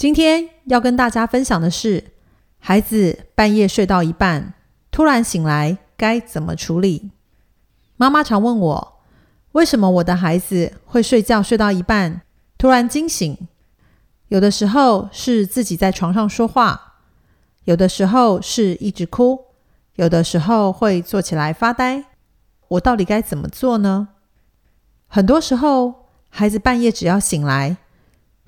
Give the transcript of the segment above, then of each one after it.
今天要跟大家分享的是，孩子半夜睡到一半突然醒来该怎么处理？妈妈常问我，为什么我的孩子会睡觉睡到一半突然惊醒？有的时候是自己在床上说话，有的时候是一直哭，有的时候会坐起来发呆。我到底该怎么做呢？很多时候，孩子半夜只要醒来。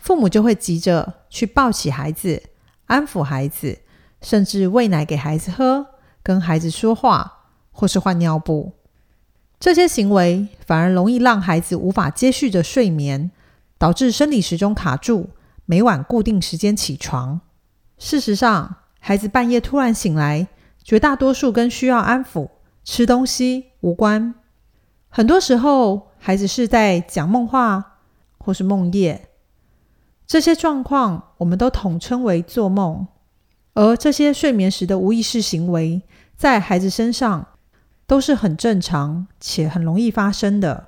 父母就会急着去抱起孩子，安抚孩子，甚至喂奶给孩子喝，跟孩子说话，或是换尿布。这些行为反而容易让孩子无法接续着睡眠，导致生理时钟卡住，每晚固定时间起床。事实上，孩子半夜突然醒来，绝大多数跟需要安抚、吃东西无关。很多时候，孩子是在讲梦话，或是梦夜。这些状况我们都统称为做梦，而这些睡眠时的无意识行为，在孩子身上都是很正常且很容易发生的。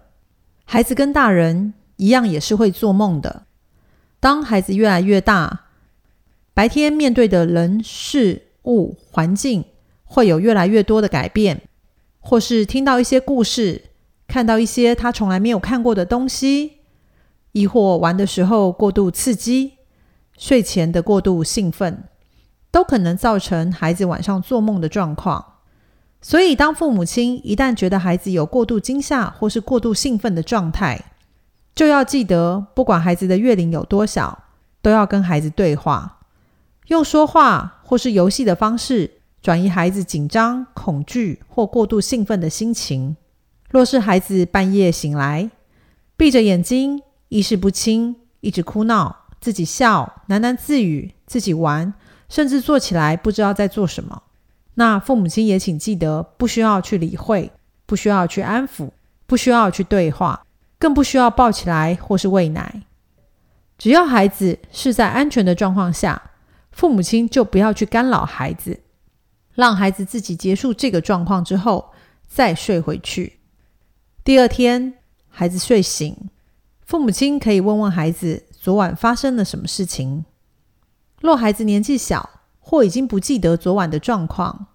孩子跟大人一样，也是会做梦的。当孩子越来越大，白天面对的人事物环境会有越来越多的改变，或是听到一些故事，看到一些他从来没有看过的东西。亦或玩的时候过度刺激，睡前的过度兴奋，都可能造成孩子晚上做梦的状况。所以，当父母亲一旦觉得孩子有过度惊吓或是过度兴奋的状态，就要记得，不管孩子的月龄有多小，都要跟孩子对话，用说话或是游戏的方式转移孩子紧张、恐惧或过度兴奋的心情。若是孩子半夜醒来，闭着眼睛。意识不清，一直哭闹，自己笑，喃喃自语，自己玩，甚至坐起来不知道在做什么。那父母亲也请记得，不需要去理会，不需要去安抚，不需要去对话，更不需要抱起来或是喂奶。只要孩子是在安全的状况下，父母亲就不要去干扰孩子，让孩子自己结束这个状况之后再睡回去。第二天，孩子睡醒。父母亲可以问问孩子昨晚发生了什么事情。若孩子年纪小或已经不记得昨晚的状况，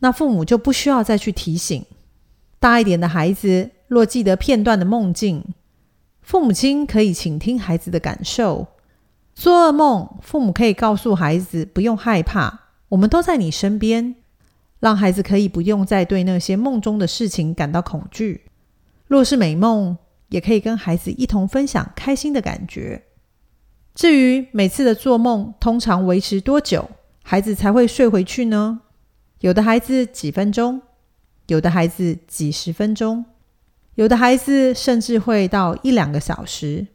那父母就不需要再去提醒。大一点的孩子若记得片段的梦境，父母亲可以倾听孩子的感受。做噩梦，父母可以告诉孩子不用害怕，我们都在你身边，让孩子可以不用再对那些梦中的事情感到恐惧。若是美梦，也可以跟孩子一同分享开心的感觉。至于每次的做梦通常维持多久，孩子才会睡回去呢？有的孩子几分钟，有的孩子几十分钟，有的孩子甚至会到一两个小时。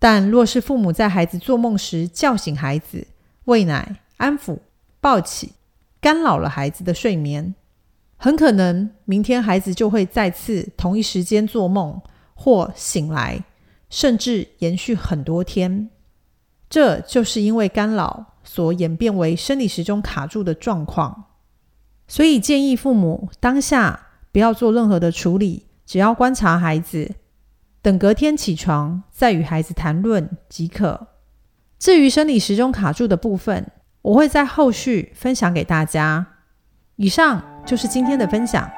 但若是父母在孩子做梦时叫醒孩子、喂奶、安抚、抱起，干扰了孩子的睡眠，很可能明天孩子就会再次同一时间做梦。或醒来，甚至延续很多天，这就是因为干扰所演变为生理时钟卡住的状况。所以建议父母当下不要做任何的处理，只要观察孩子，等隔天起床再与孩子谈论即可。至于生理时钟卡住的部分，我会在后续分享给大家。以上就是今天的分享，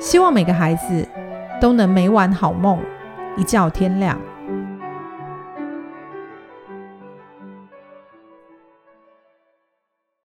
希望每个孩子。都能每晚好梦，一觉天亮。